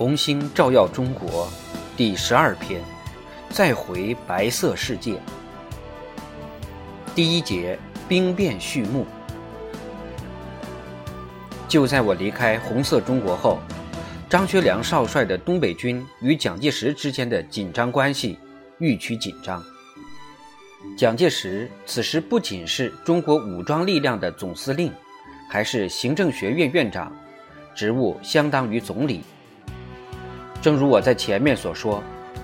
红星照耀中国，第十二篇，再回白色世界。第一节兵变序幕。就在我离开红色中国后，张学良少帅的东北军与蒋介石之间的紧张关系愈趋紧张。蒋介石此时不仅是中国武装力量的总司令，还是行政学院院长，职务相当于总理。正如我在前面所说，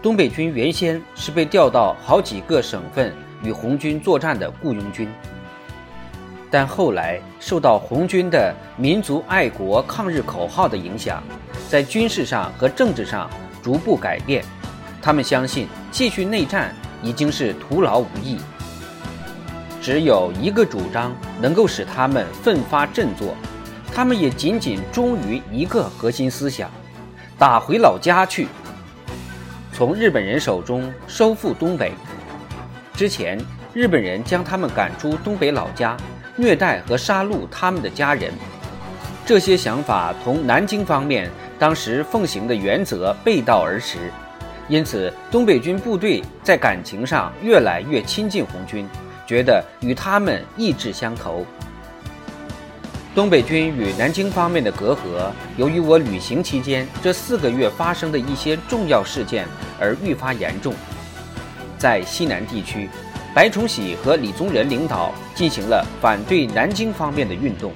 东北军原先是被调到好几个省份与红军作战的雇佣军，但后来受到红军的民族爱国抗日口号的影响，在军事上和政治上逐步改变。他们相信继续内战已经是徒劳无益，只有一个主张能够使他们奋发振作，他们也仅仅忠于一个核心思想。打回老家去，从日本人手中收复东北。之前，日本人将他们赶出东北老家，虐待和杀戮他们的家人。这些想法同南京方面当时奉行的原则背道而驰，因此东北军部队在感情上越来越亲近红军，觉得与他们意志相投。东北军与南京方面的隔阂，由于我旅行期间这四个月发生的一些重要事件而愈发严重。在西南地区，白崇禧和李宗仁领导进行了反对南京方面的运动，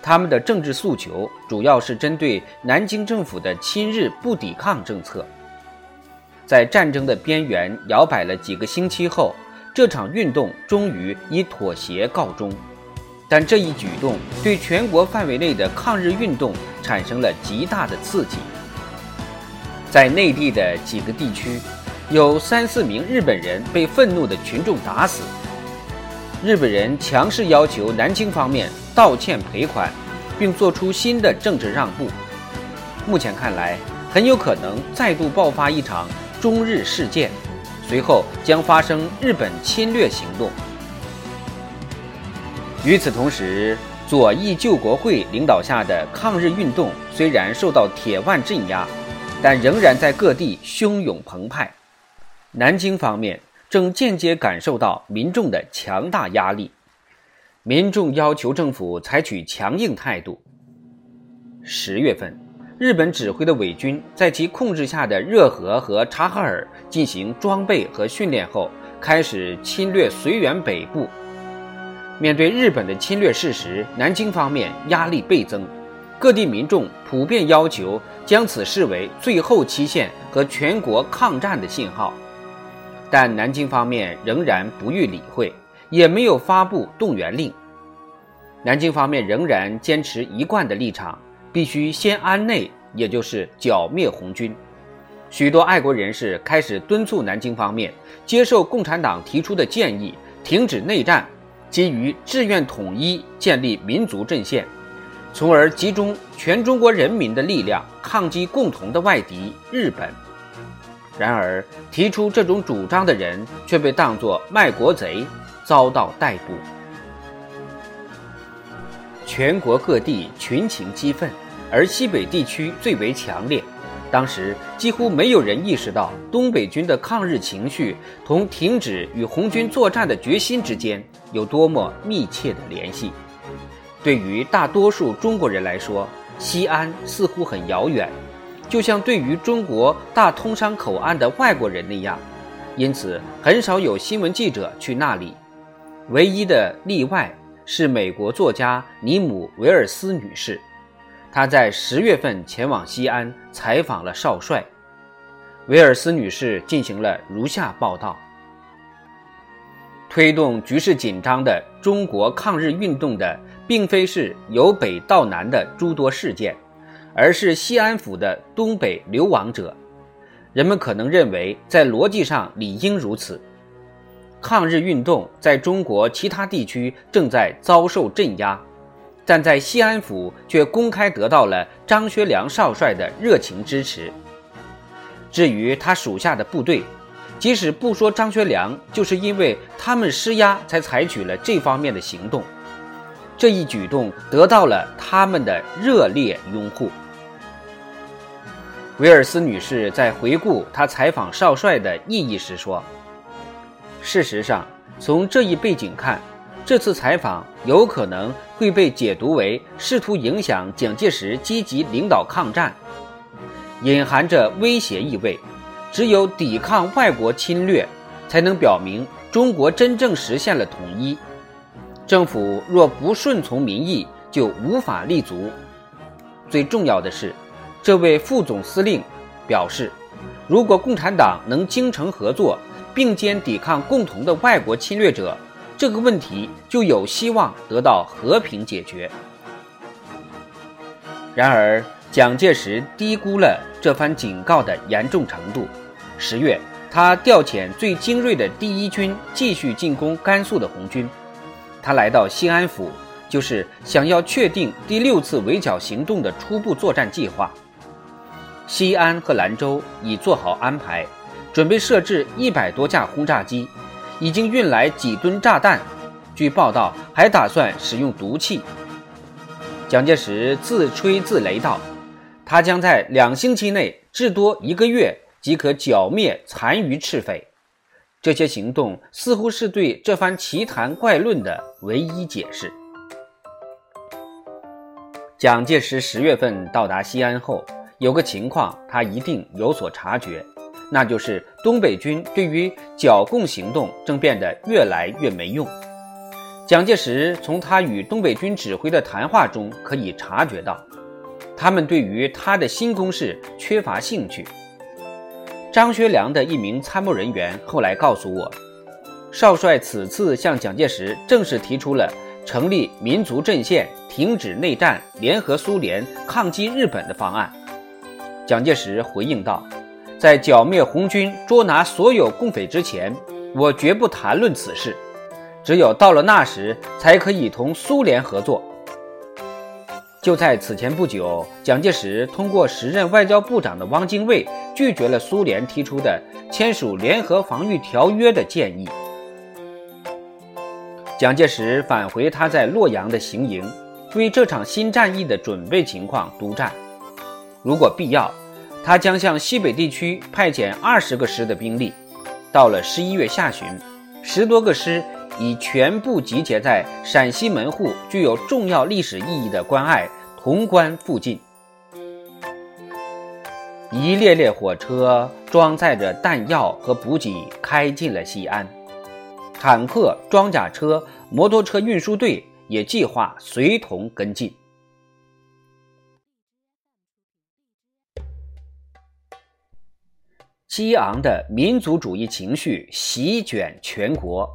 他们的政治诉求主要是针对南京政府的亲日不抵抗政策。在战争的边缘摇摆了几个星期后，这场运动终于以妥协告终。但这一举动对全国范围内的抗日运动产生了极大的刺激。在内地的几个地区，有三四名日本人被愤怒的群众打死。日本人强势要求南京方面道歉赔款，并做出新的政治让步。目前看来，很有可能再度爆发一场中日事件，随后将发生日本侵略行动。与此同时，左翼救国会领导下的抗日运动虽然受到铁腕镇压，但仍然在各地汹涌澎湃。南京方面正间接感受到民众的强大压力，民众要求政府采取强硬态度。十月份，日本指挥的伪军在其控制下的热河和察哈尔进行装备和训练后，开始侵略绥远北部。面对日本的侵略事实，南京方面压力倍增，各地民众普遍要求将此视为最后期限和全国抗战的信号，但南京方面仍然不予理会，也没有发布动员令。南京方面仍然坚持一贯的立场，必须先安内，也就是剿灭红军。许多爱国人士开始敦促南京方面接受共产党提出的建议，停止内战。基于志愿统一，建立民族阵线，从而集中全中国人民的力量抗击共同的外敌日本。然而，提出这种主张的人却被当作卖国贼，遭到逮捕。全国各地群情激愤，而西北地区最为强烈。当时几乎没有人意识到东北军的抗日情绪同停止与红军作战的决心之间有多么密切的联系。对于大多数中国人来说，西安似乎很遥远，就像对于中国大通商口岸的外国人那样，因此很少有新闻记者去那里。唯一的例外是美国作家尼姆·维尔斯女士。他在十月份前往西安采访了少帅，维尔斯女士进行了如下报道：推动局势紧张的中国抗日运动的，并非是由北到南的诸多事件，而是西安府的东北流亡者。人们可能认为，在逻辑上理应如此。抗日运动在中国其他地区正在遭受镇压。但在西安府却公开得到了张学良少帅的热情支持。至于他属下的部队，即使不说张学良，就是因为他们施压才采取了这方面的行动。这一举动得到了他们的热烈拥护。威尔斯女士在回顾她采访少帅的意义时说：“事实上，从这一背景看，这次采访有可能会被解读为试图影响蒋介石积极领导抗战，隐含着威胁意味。只有抵抗外国侵略，才能表明中国真正实现了统一。政府若不顺从民意，就无法立足。最重要的是。”这位副总司令表示，如果共产党能精诚合作，并肩抵抗共同的外国侵略者，这个问题就有希望得到和平解决。然而，蒋介石低估了这番警告的严重程度。十月，他调遣最精锐的第一军继续进攻甘肃的红军。他来到西安府，就是想要确定第六次围剿行动的初步作战计划。西安和兰州已做好安排，准备设置一百多架轰炸机，已经运来几吨炸弹。据报道，还打算使用毒气。蒋介石自吹自擂道：“他将在两星期内，至多一个月即可剿灭残余赤匪。”这些行动似乎是对这番奇谈怪论的唯一解释。蒋介石十月份到达西安后。有个情况，他一定有所察觉，那就是东北军对于剿共行动正变得越来越没用。蒋介石从他与东北军指挥的谈话中可以察觉到，他们对于他的新攻势缺乏兴趣。张学良的一名参谋人员后来告诉我，少帅此次向蒋介石正式提出了成立民族阵线、停止内战、联合苏联、抗击日本的方案。蒋介石回应道：“在剿灭红军、捉拿所有共匪之前，我绝不谈论此事。只有到了那时，才可以同苏联合作。”就在此前不久，蒋介石通过时任外交部长的汪精卫拒绝了苏联提出的签署联合防御条约的建议。蒋介石返回他在洛阳的行营，为这场新战役的准备情况督战。如果必要。他将向西北地区派遣二十个师的兵力。到了十一月下旬，十多个师已全部集结在陕西门户具有重要历史意义的关隘潼关附近。一列列火车装载着弹药和补给开进了西安，坦克、装甲车、摩托车运输队也计划随同跟进。激昂的民族主义情绪席卷全国，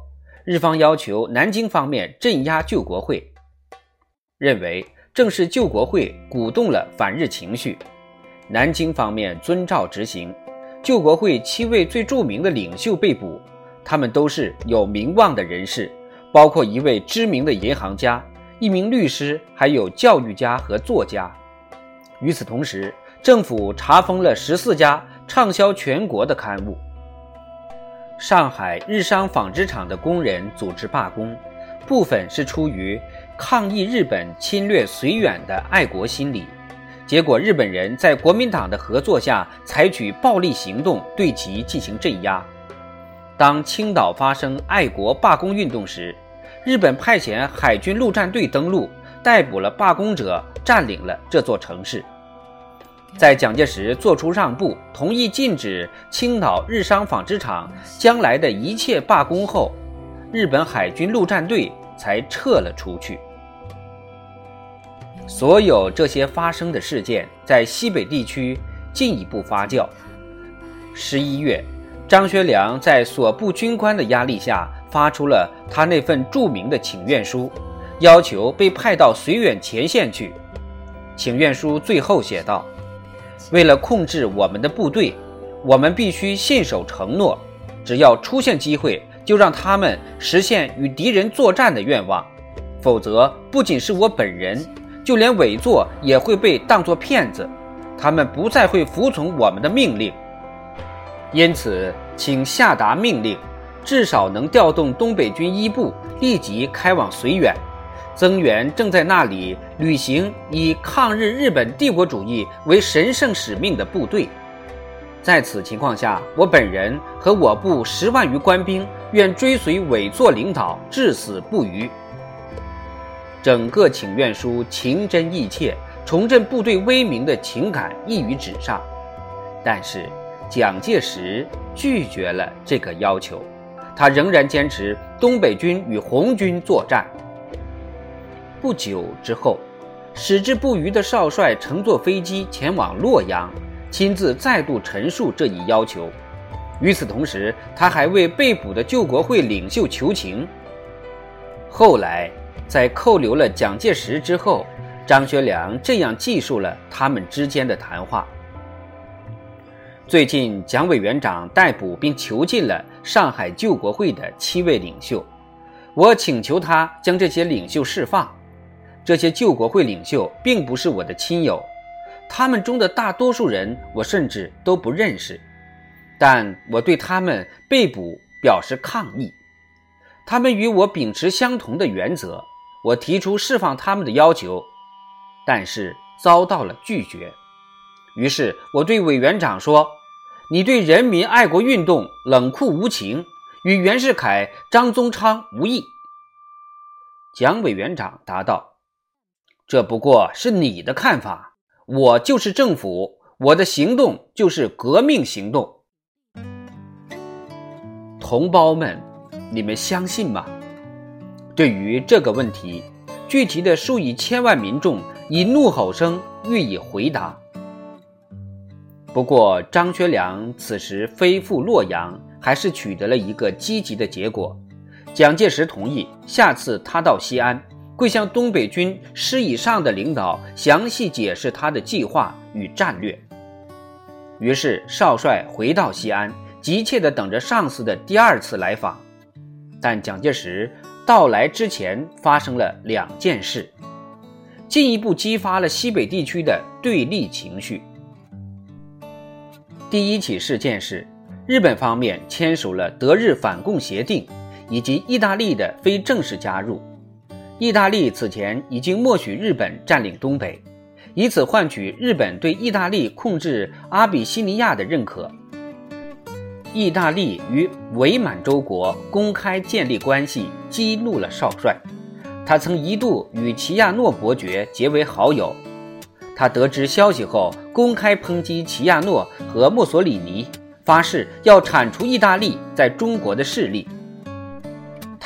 日方要求南京方面镇压救国会，认为正是救国会鼓动了反日情绪。南京方面遵照执行，救国会七位最著名的领袖被捕，他们都是有名望的人士，包括一位知名的银行家、一名律师，还有教育家和作家。与此同时，政府查封了十四家。畅销全国的刊物。上海日商纺织厂的工人组织罢工，部分是出于抗议日本侵略绥远的爱国心理，结果日本人在国民党的合作下采取暴力行动对其进行镇压。当青岛发生爱国罢工运动时，日本派遣海军陆战队登陆，逮捕了罢工者，占领了这座城市。在蒋介石做出让步，同意禁止青岛日商纺织厂将来的一切罢工后，日本海军陆战队才撤了出去。所有这些发生的事件在西北地区进一步发酵。十一月，张学良在所部军官的压力下，发出了他那份著名的请愿书，要求被派到绥远前线去。请愿书最后写道。为了控制我们的部队，我们必须信守承诺，只要出现机会，就让他们实现与敌人作战的愿望。否则，不仅是我本人，就连委座也会被当作骗子，他们不再会服从我们的命令。因此，请下达命令，至少能调动东北军一部立即开往绥远，增援正在那里履行以抗日日本帝国主义为神圣使命的部队。在此情况下，我本人和我部十万余官兵愿追随委座领导，至死不渝。整个请愿书情真意切，重振部队威名的情感溢于纸上。但是蒋介石拒绝了这个要求，他仍然坚持东北军与红军作战。不久之后，矢志不渝的少帅乘坐飞机前往洛阳。亲自再度陈述这一要求。与此同时，他还为被捕的救国会领袖求情。后来，在扣留了蒋介石之后，张学良这样记述了他们之间的谈话：最近，蒋委员长逮捕并囚禁了上海救国会的七位领袖，我请求他将这些领袖释放。这些救国会领袖并不是我的亲友。他们中的大多数人，我甚至都不认识，但我对他们被捕表示抗议。他们与我秉持相同的原则，我提出释放他们的要求，但是遭到了拒绝。于是我对委员长说：“你对人民爱国运动冷酷无情，与袁世凯、张宗昌无异。”蒋委员长答道：“这不过是你的看法。”我就是政府，我的行动就是革命行动。同胞们，你们相信吗？对于这个问题，具体的数以千万民众以怒吼声予以回答。不过，张学良此时飞赴洛阳，还是取得了一个积极的结果。蒋介石同意下次他到西安。会向东北军师以上的领导详细解释他的计划与战略。于是少帅回到西安，急切地等着上司的第二次来访。但蒋介石到来之前，发生了两件事，进一步激发了西北地区的对立情绪。第一起事件是，日本方面签署了德日反共协定，以及意大利的非正式加入。意大利此前已经默许日本占领东北，以此换取日本对意大利控制阿比西尼亚的认可。意大利与伪满洲国公开建立关系，激怒了少帅。他曾一度与齐亚诺伯爵结为好友。他得知消息后，公开抨击齐亚诺和墨索里尼，发誓要铲除意大利在中国的势力。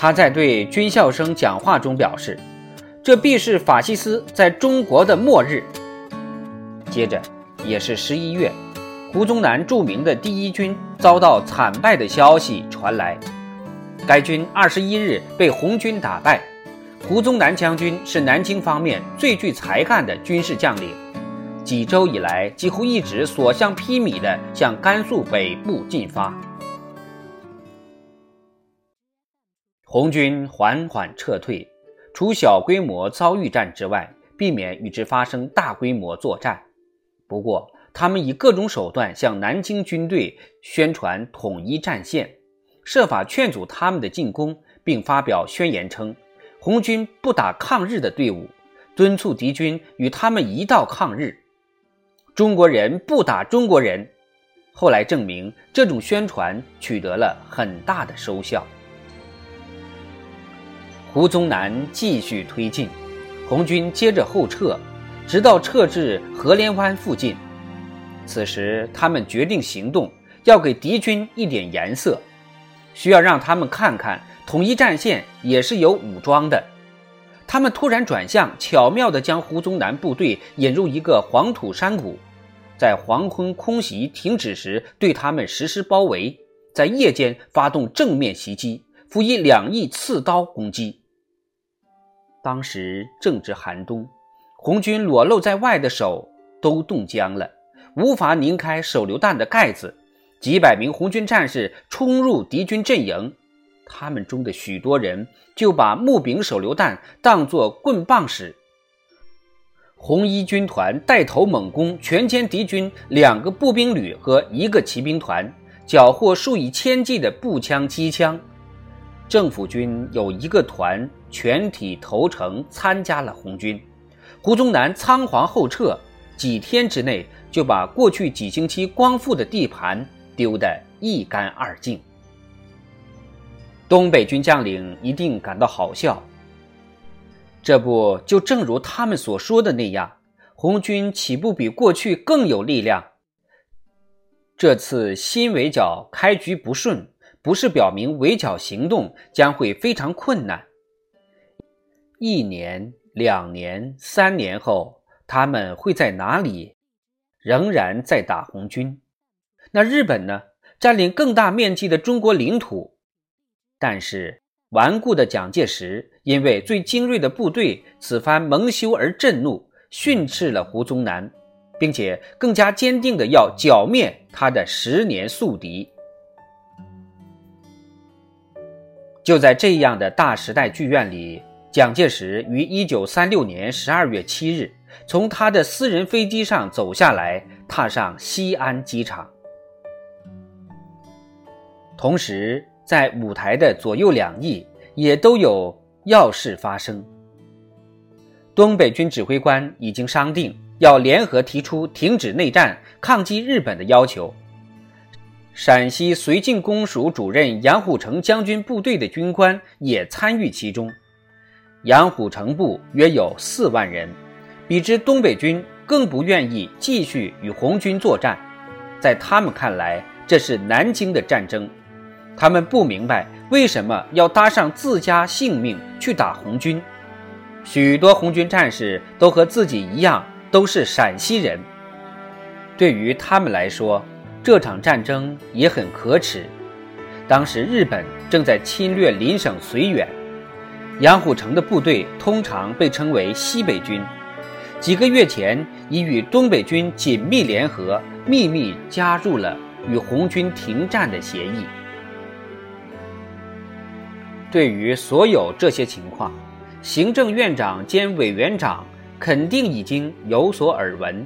他在对军校生讲话中表示：“这必是法西斯在中国的末日。”接着，也是十一月，胡宗南著名的第一军遭到惨败的消息传来。该军二十一日被红军打败。胡宗南将军是南京方面最具才干的军事将领，几周以来几乎一直所向披靡地向甘肃北部进发。红军缓缓撤退，除小规模遭遇战之外，避免与之发生大规模作战。不过，他们以各种手段向南京军队宣传统一战线，设法劝阻他们的进攻，并发表宣言称：“红军不打抗日的队伍，敦促敌军与他们一道抗日。中国人不打中国人。”后来证明，这种宣传取得了很大的收效。胡宗南继续推进，红军接着后撤，直到撤至河连湾附近。此时，他们决定行动，要给敌军一点颜色，需要让他们看看统一战线也是有武装的。他们突然转向，巧妙地将胡宗南部队引入一个黄土山谷，在黄昏空袭停止时对他们实施包围，在夜间发动正面袭击，辅以两翼刺刀攻击。当时正值寒冬，红军裸露在外的手都冻僵了，无法拧开手榴弹的盖子。几百名红军战士冲入敌军阵营，他们中的许多人就把木柄手榴弹当作棍棒使。红一军团带头猛攻，全歼敌军两个步兵旅和一个骑兵团，缴获数以千计的步枪、机枪。政府军有一个团。全体投诚参加了红军。胡宗南仓皇后撤，几天之内就把过去几星期光复的地盘丢得一干二净。东北军将领一定感到好笑。这不就正如他们所说的那样，红军岂不比过去更有力量？这次新围剿开局不顺，不是表明围剿行动将会非常困难。一年、两年、三年后，他们会在哪里？仍然在打红军。那日本呢？占领更大面积的中国领土。但是顽固的蒋介石因为最精锐的部队此番蒙羞而震怒，训斥了胡宗南。并且更加坚定的要剿灭他的十年宿敌。就在这样的大时代剧院里，蒋介石于一九三六年十二月七日从他的私人飞机上走下来，踏上西安机场。同时，在舞台的左右两翼也都有要事发生。东北军指挥官已经商定。要联合提出停止内战、抗击日本的要求。陕西绥靖公署主任杨虎城将军部队的军官也参与其中。杨虎城部约有四万人，比之东北军更不愿意继续与红军作战。在他们看来，这是南京的战争，他们不明白为什么要搭上自家性命去打红军。许多红军战士都和自己一样。都是陕西人，对于他们来说，这场战争也很可耻。当时日本正在侵略邻省绥远，杨虎城的部队通常被称为西北军，几个月前已与东北军紧密联合，秘密加入了与红军停战的协议。对于所有这些情况，行政院长兼委员长。肯定已经有所耳闻，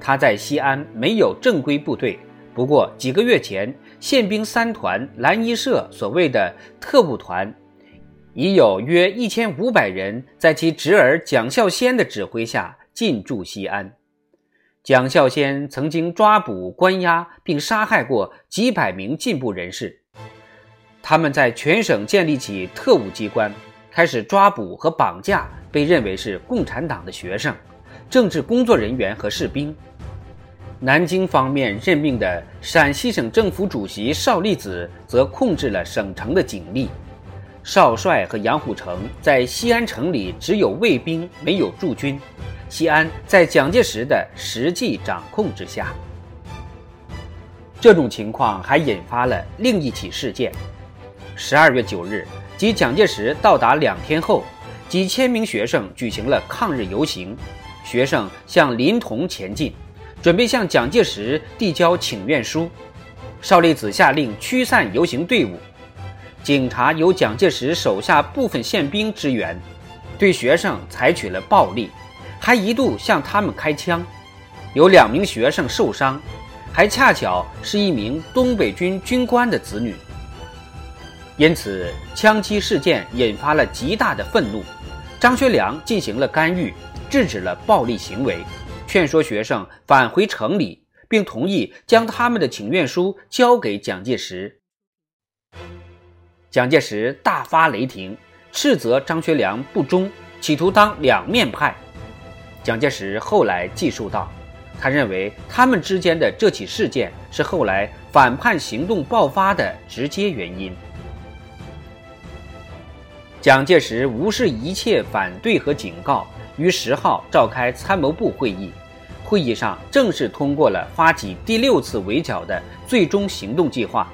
他在西安没有正规部队。不过几个月前，宪兵三团蓝衣社所谓的特务团，已有约一千五百人在其侄儿蒋孝先的指挥下进驻西安。蒋孝先曾经抓捕、关押并杀害过几百名进步人士，他们在全省建立起特务机关，开始抓捕和绑架。被认为是共产党的学生、政治工作人员和士兵。南京方面任命的陕西省政府主席邵力子则控制了省城的警力。少帅和杨虎城在西安城里只有卫兵，没有驻军。西安在蒋介石的实际掌控之下。这种情况还引发了另一起事件：十二月九日，即蒋介石到达两天后。几千名学生举行了抗日游行，学生向临潼前进，准备向蒋介石递交请愿书。邵力子下令驱散游行队伍，警察由蒋介石手下部分宪兵支援，对学生采取了暴力，还一度向他们开枪，有两名学生受伤，还恰巧是一名东北军军官的子女。因此，枪击事件引发了极大的愤怒。张学良进行了干预，制止了暴力行为，劝说学生返回城里，并同意将他们的请愿书交给蒋介石。蒋介石大发雷霆，斥责张学良不忠，企图当两面派。蒋介石后来记述道：“他认为他们之间的这起事件是后来反叛行动爆发的直接原因。”蒋介石无视一切反对和警告，于十号召开参谋部会议。会议上正式通过了发起第六次围剿的最终行动计划，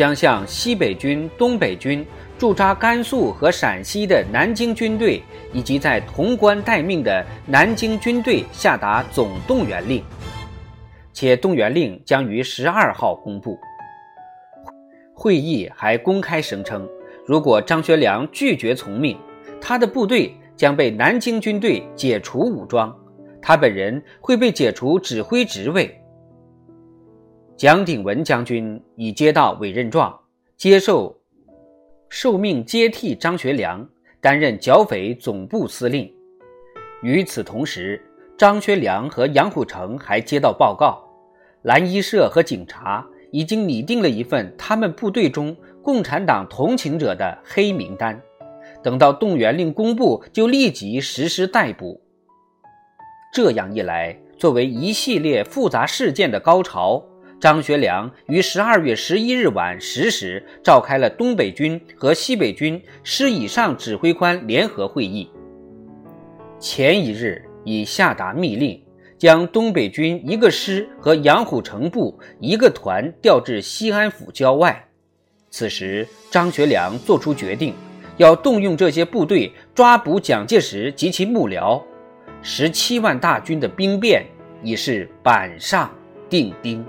将向西北军、东北军驻扎甘肃和陕西的南京军队以及在潼关待命的南京军队下达总动员令，且动员令将于十二号公布。会议还公开声称。如果张学良拒绝从命，他的部队将被南京军队解除武装，他本人会被解除指挥职位。蒋鼎文将军已接到委任状，接受受命接替张学良担任剿匪总部司令。与此同时，张学良和杨虎城还接到报告，蓝衣社和警察已经拟定了一份他们部队中共产党同情者的黑名单，等到动员令公布，就立即实施逮捕。这样一来，作为一系列复杂事件的高潮。张学良于十二月十一日晚十时召开了东北军和西北军师以上指挥官联合会议。前一日已下达密令，将东北军一个师和杨虎城部一个团调至西安府郊外。此时，张学良作出决定，要动用这些部队抓捕蒋介石及其幕僚。十七万大军的兵变已是板上钉钉。